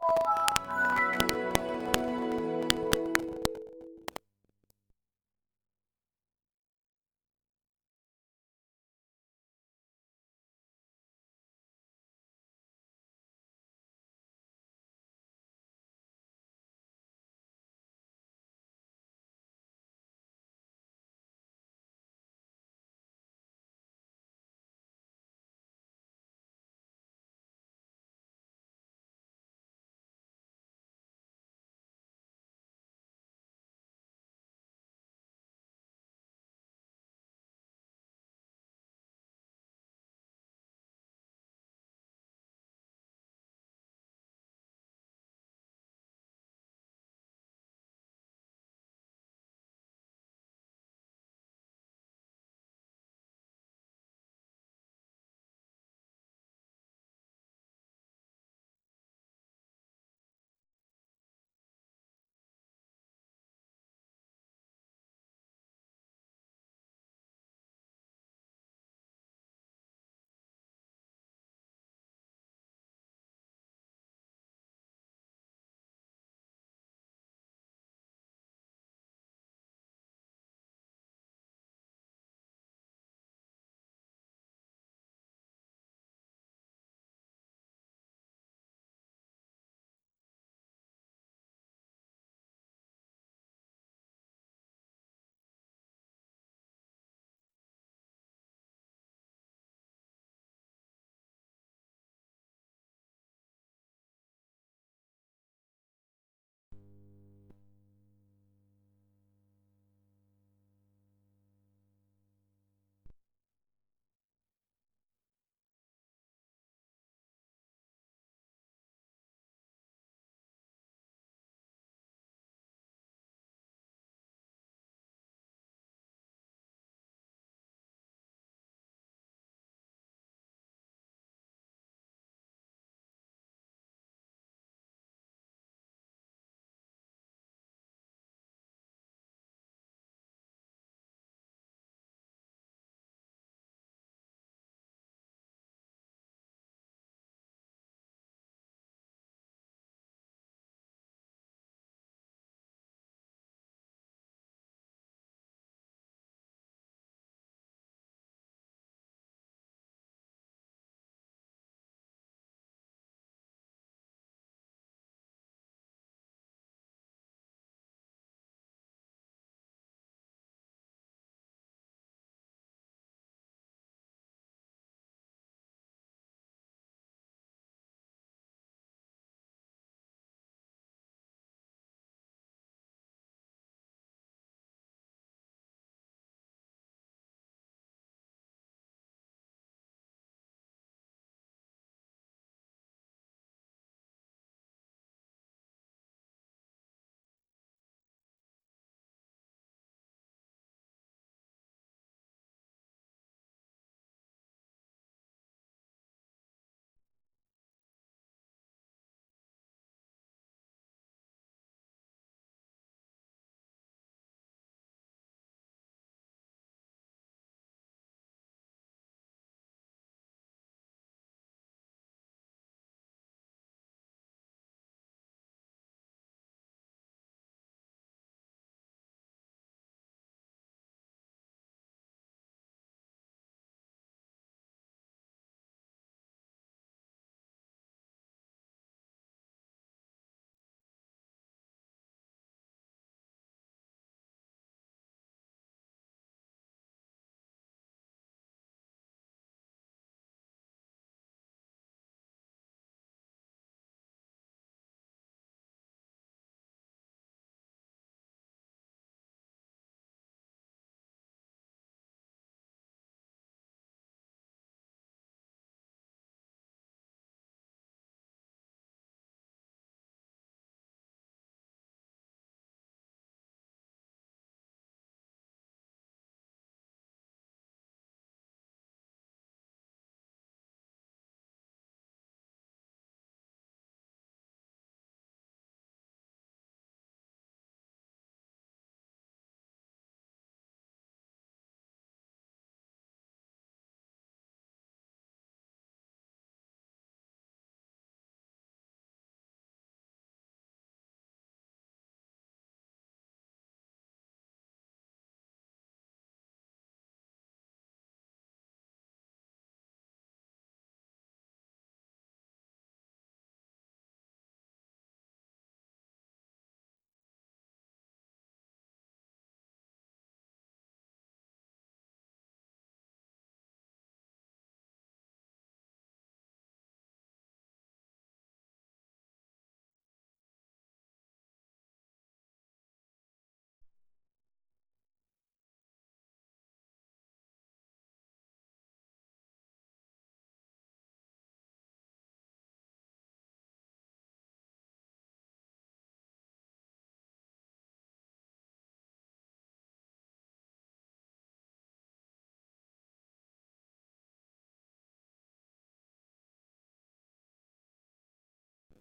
Oh,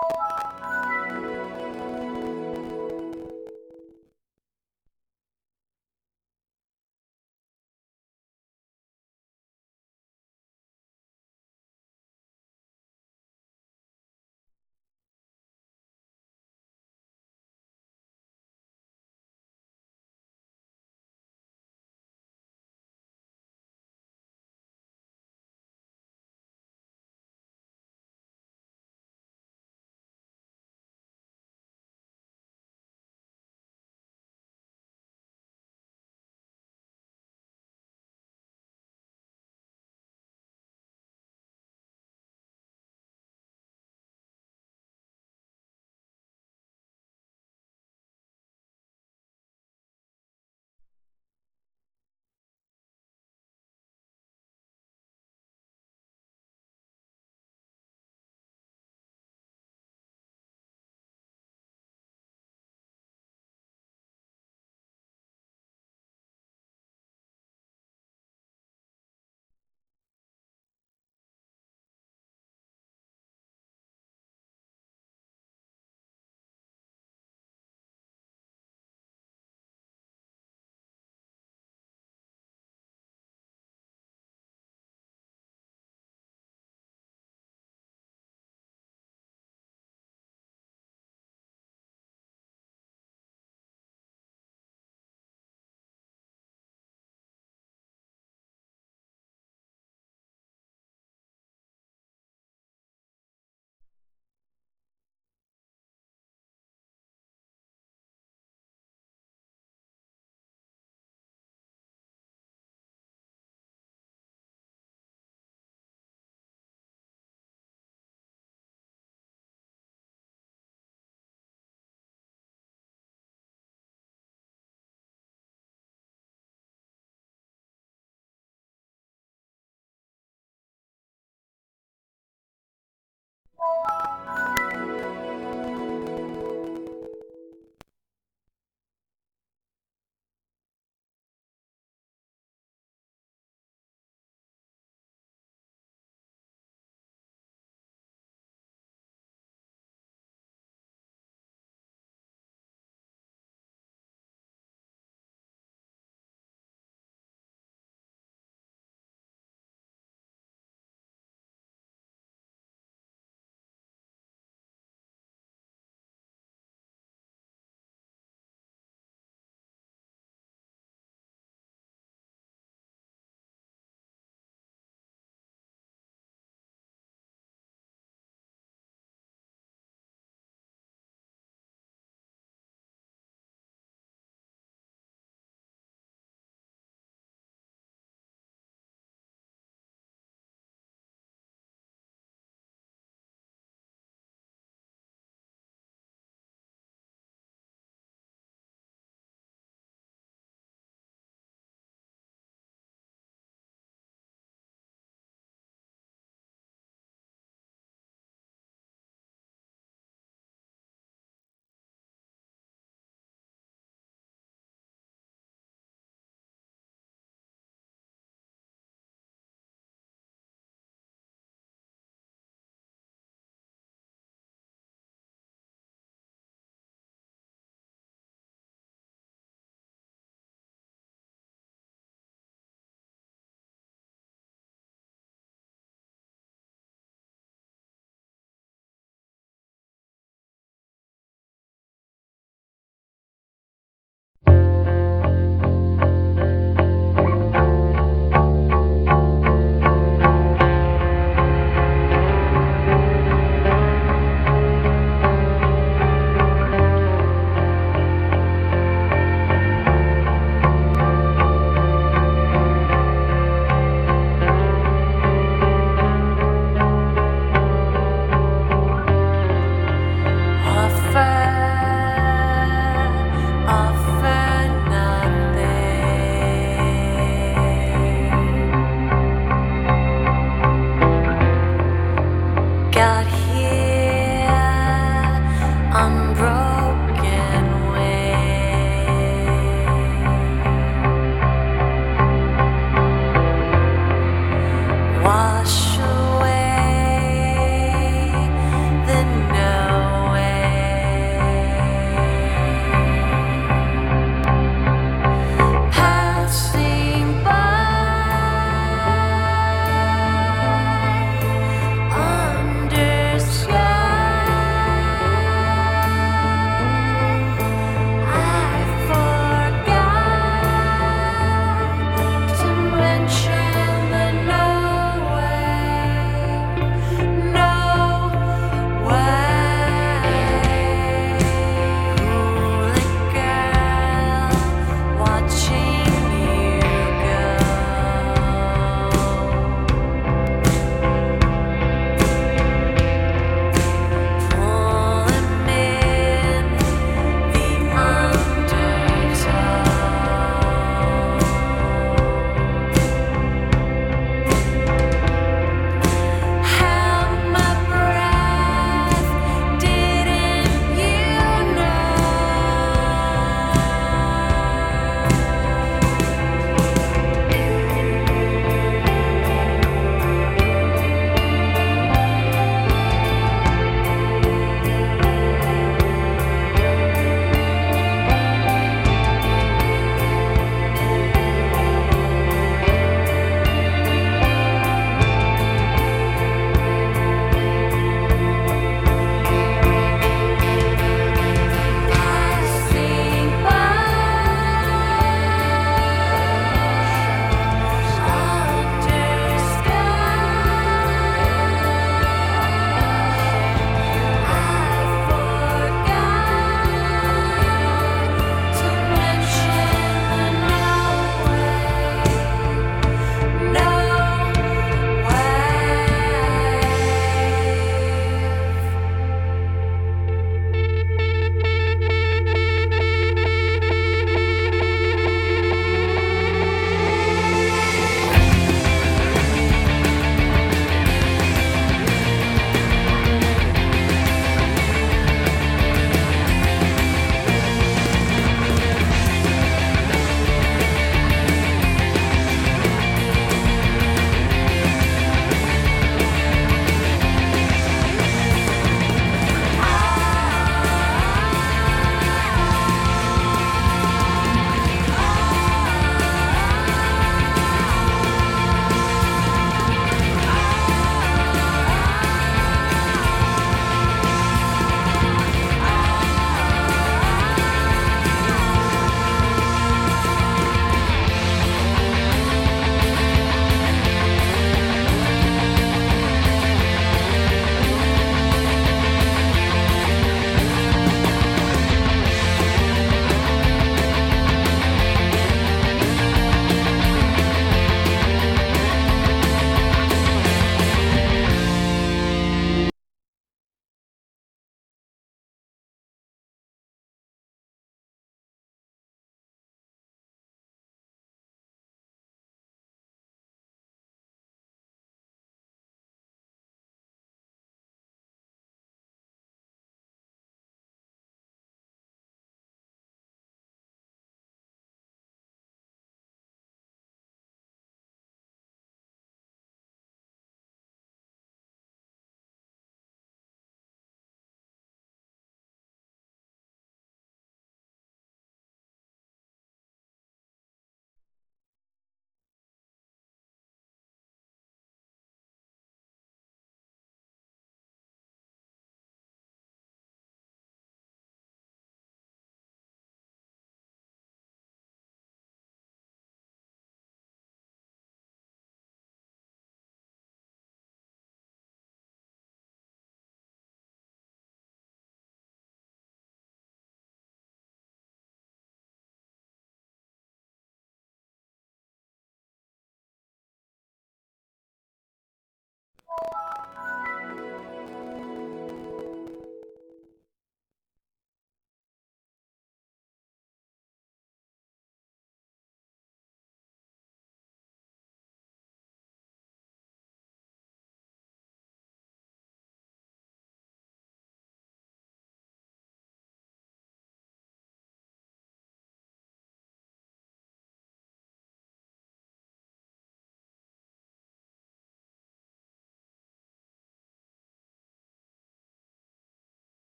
you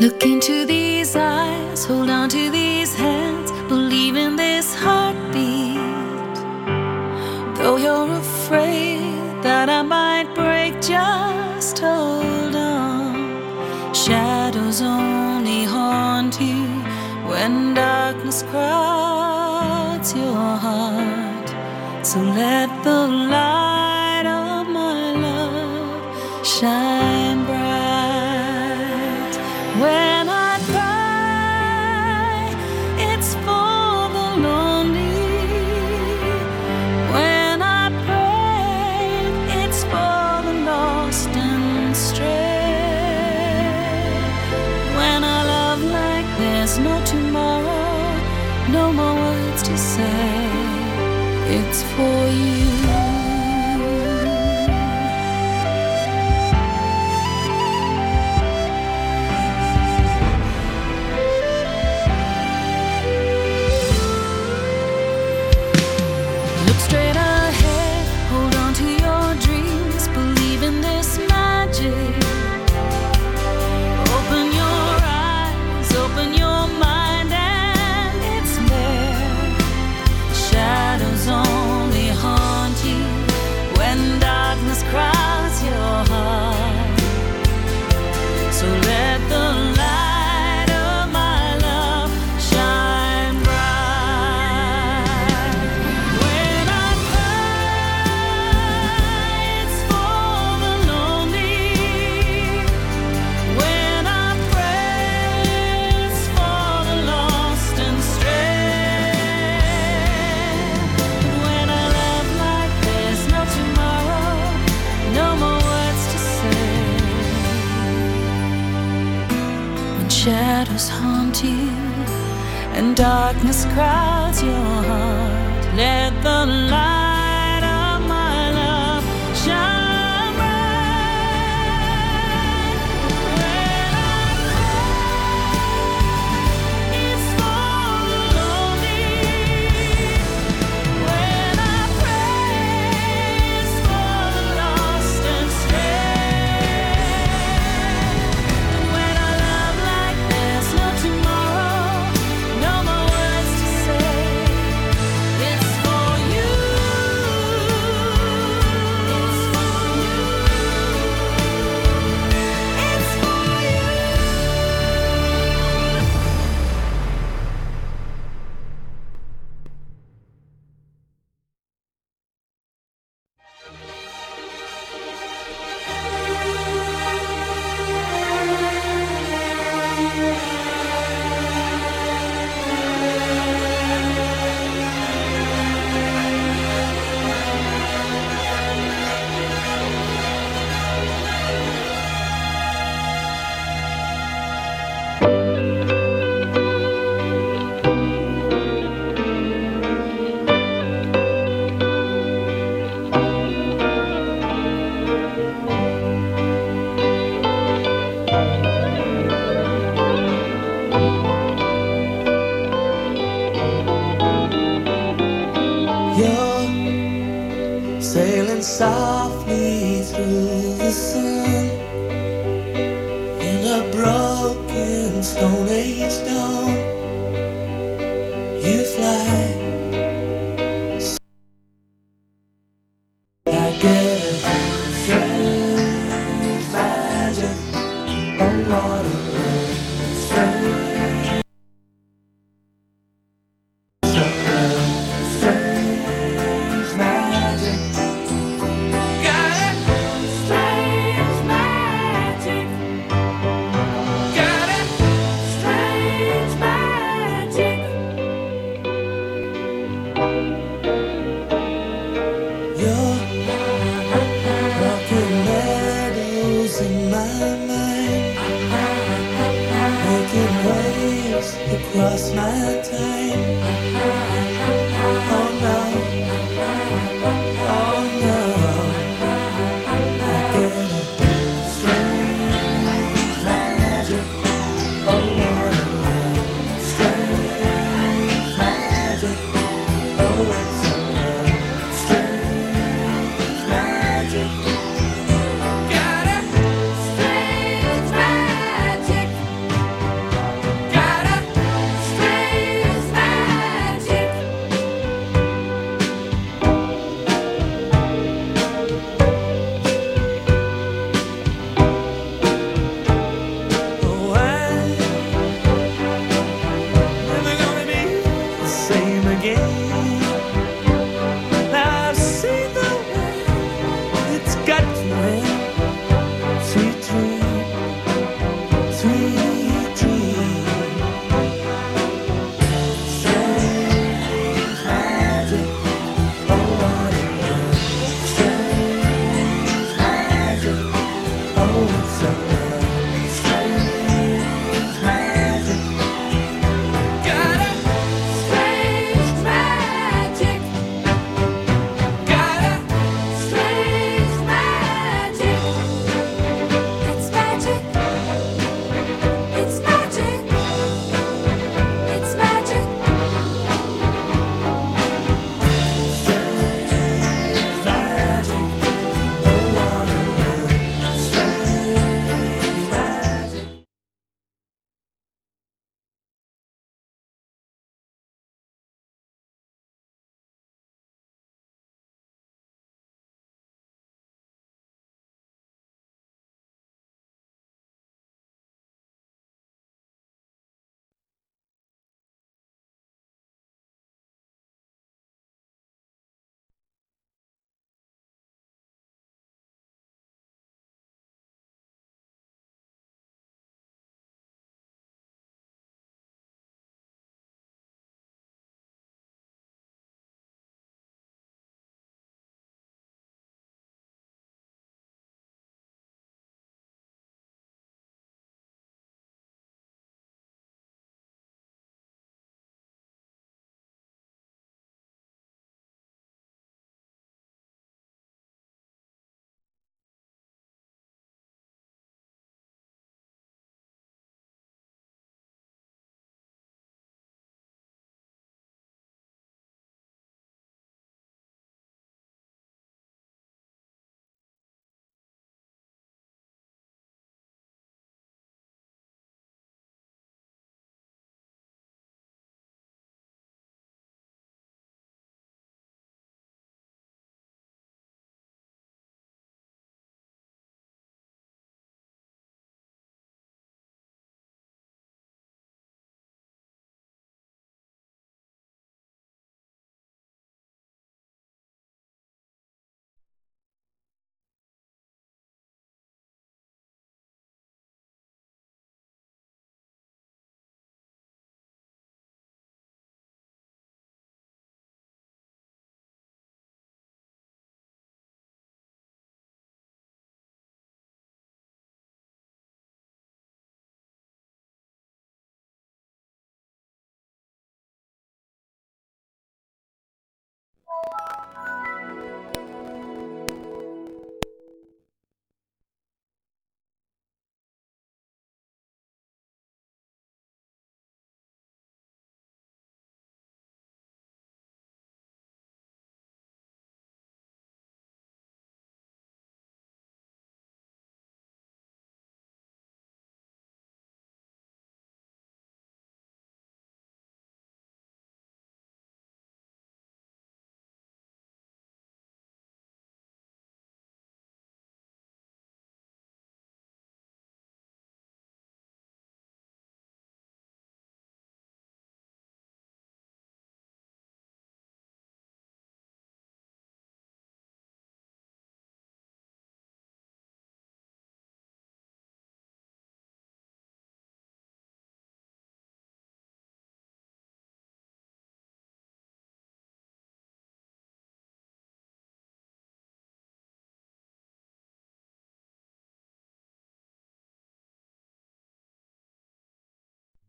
Look into these eyes, hold on to these hands, believe in this heartbeat. Though you're afraid that I might break, just hold on. Shadows only haunt you when darkness crowds your heart. So let the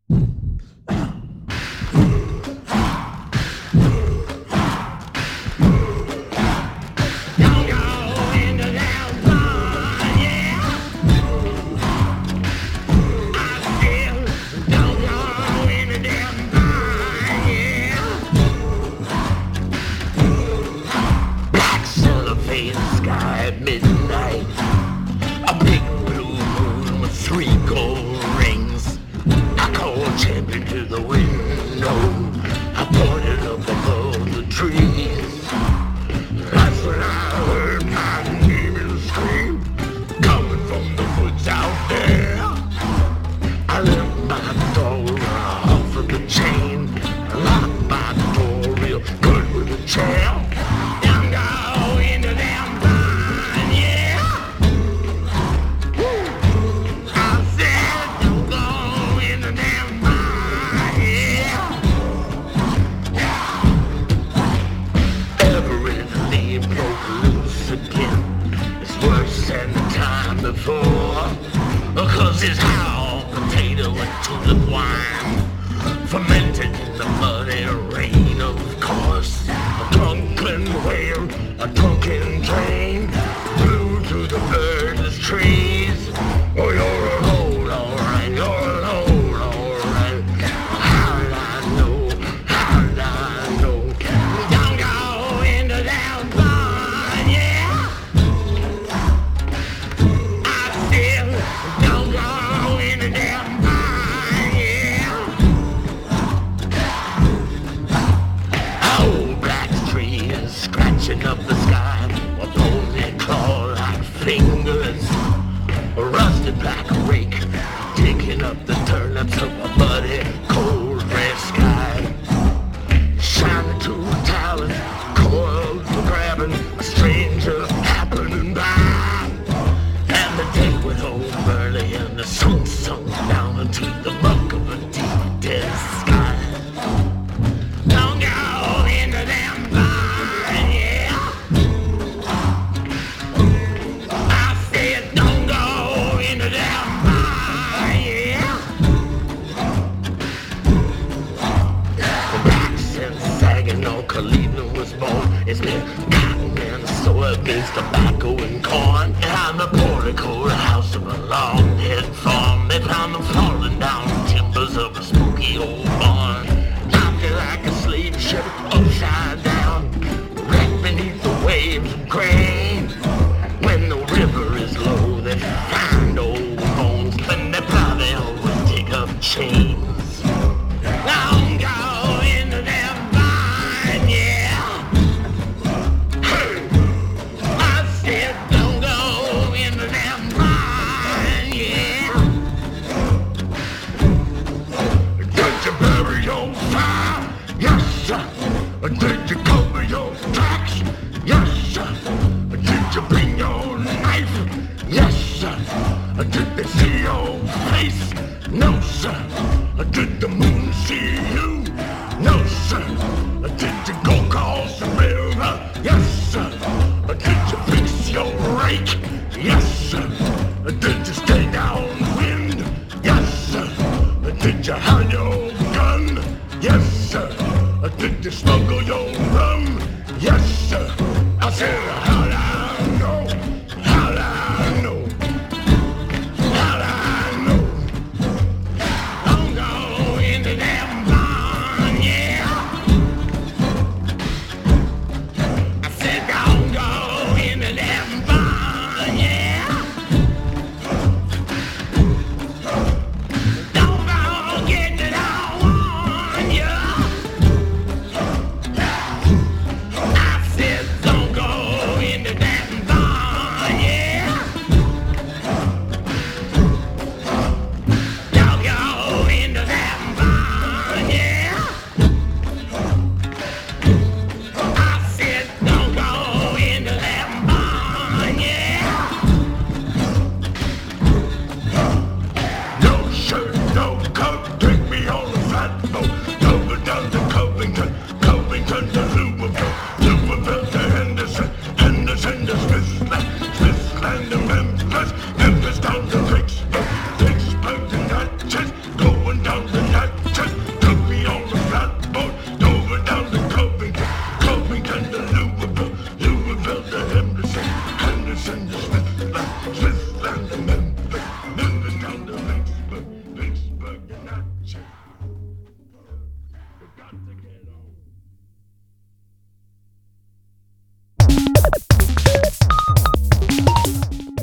you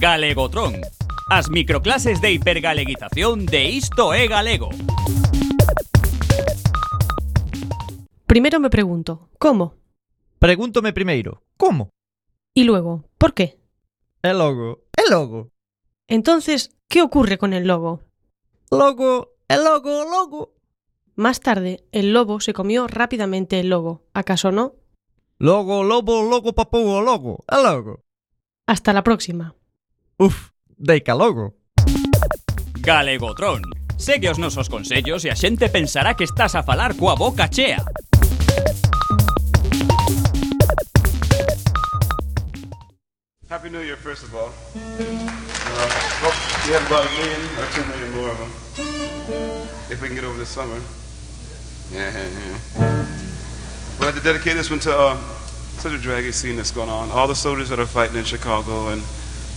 Galegotron. as microclases de hipergaleguización de Isto é Galego. Primero me pregunto, ¿cómo? Pregúntome primeiro, como? Y luego, por qué? E logo, e logo. Entonces, ¿qué ocurre con el logo? Logo, e logo, logo. Más tarde, el lobo se comió rápidamente el logo, ¿acaso no? Logo, lobo, logo, papo, logo, e logo. Hasta la próxima. Uf, deica logo. Galegotron. Segue os nosos consellos e a xente pensará que estás a falar coa boca chea. Happy New Year, first of all. Uh, hope you have about a million or two million more of them. If we can get over this summer. Yeah, yeah, yeah. Like to dedicate this one to uh, such a draggy scene that's going on. All the soldiers that are fighting in Chicago and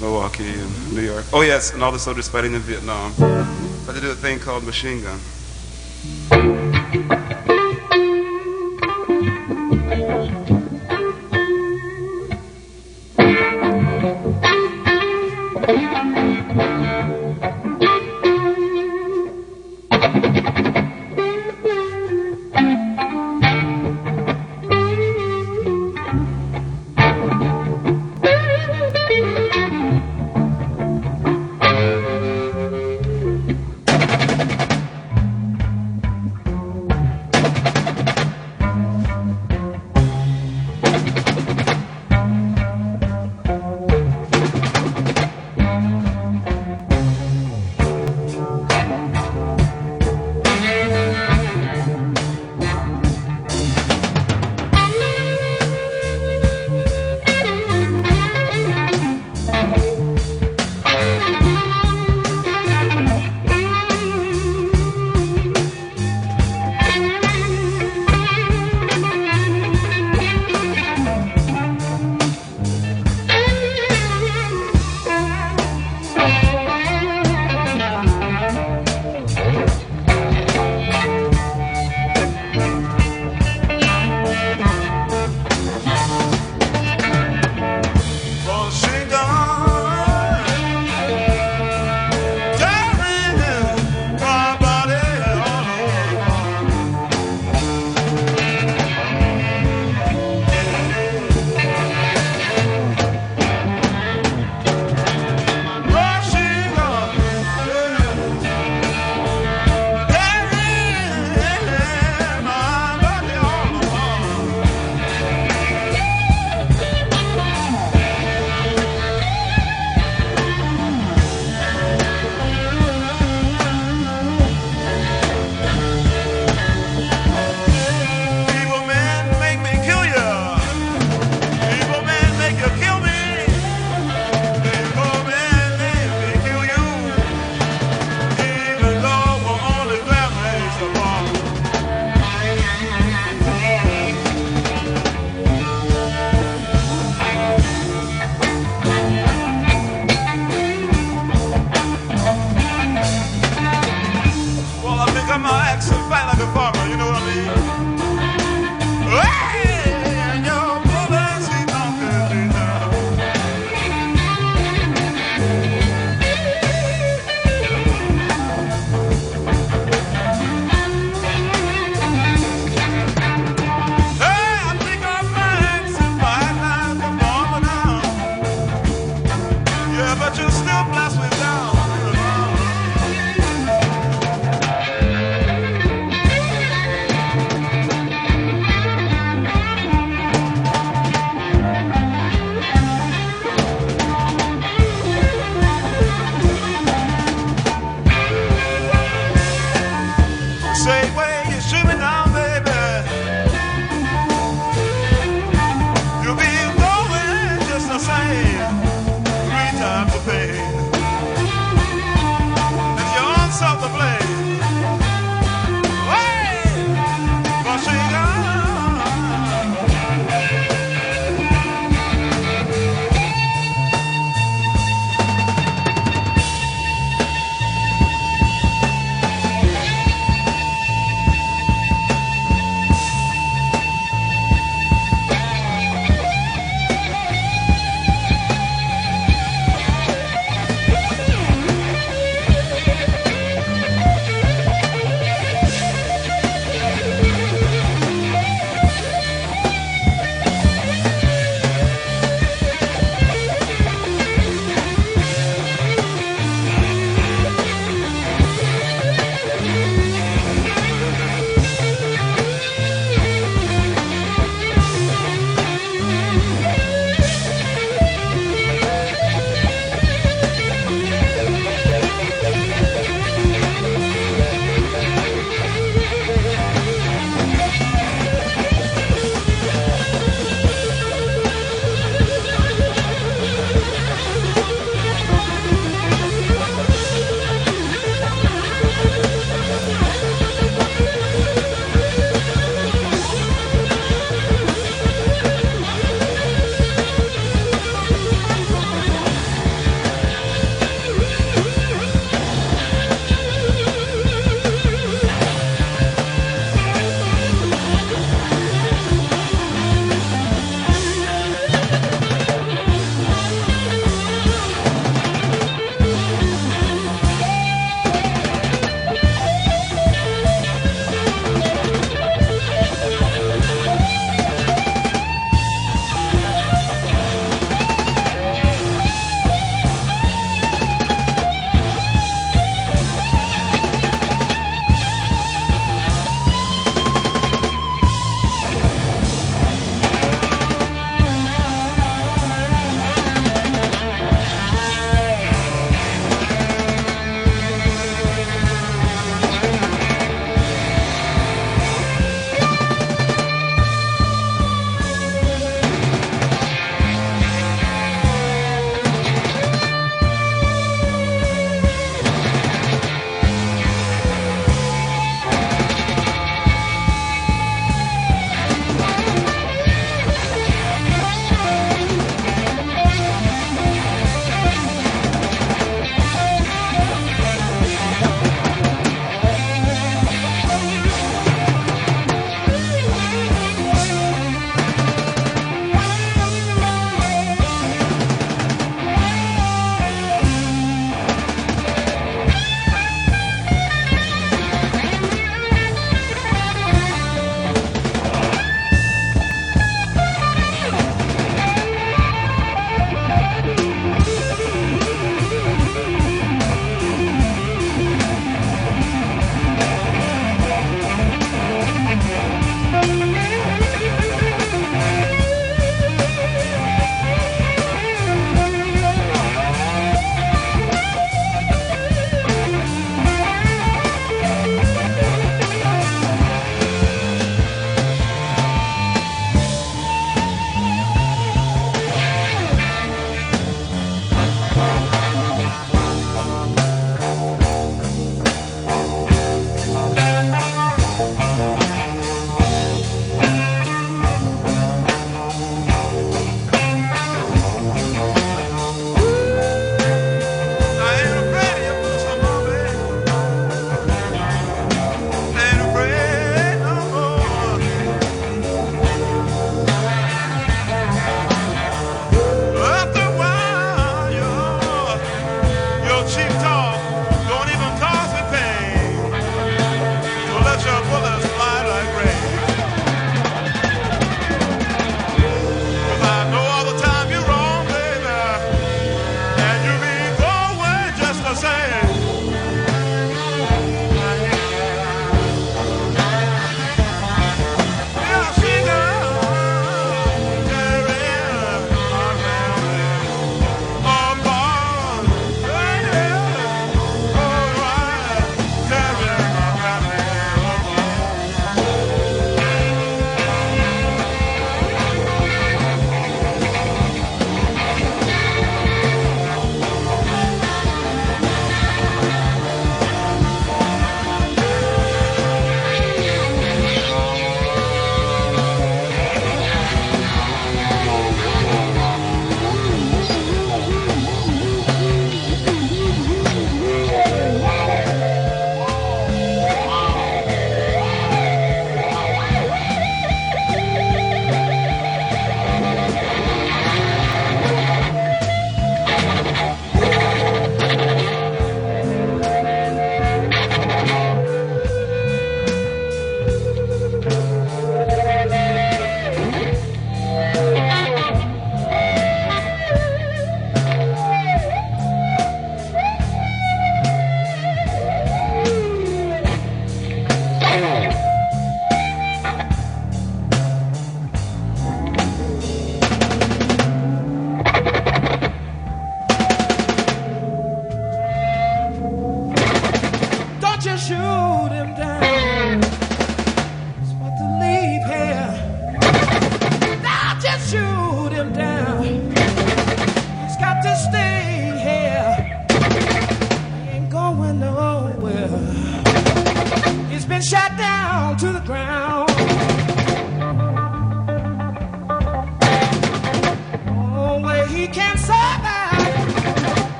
Milwaukee and New York. Oh, yes, and all the soldiers fighting in Vietnam. Like to do a thing called machine gun.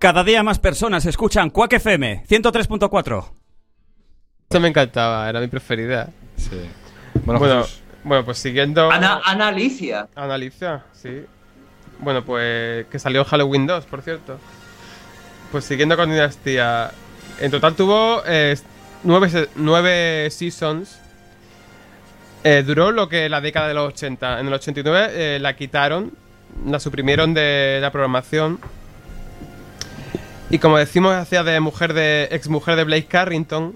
Cada día más personas escuchan Quack FM 103.4. Esto me encantaba, era mi preferida. Sí. Bueno, Bueno, pues siguiendo. Ana, Ana Alicia. Ana Alicia, sí. Bueno, pues que salió Halloween 2, por cierto. Pues siguiendo con Dinastía. En total tuvo eh, nueve, nueve seasons. Eh, duró lo que la década de los 80. En el 89 eh, la quitaron, la suprimieron de la programación. Y como decimos, hacía de mujer de ex mujer de Blake Carrington.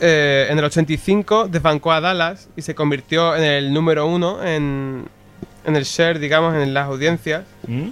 Eh, en el 85 desbancó a Dallas y se convirtió en el número uno en, en el share, digamos, en las audiencias. ¿Mm?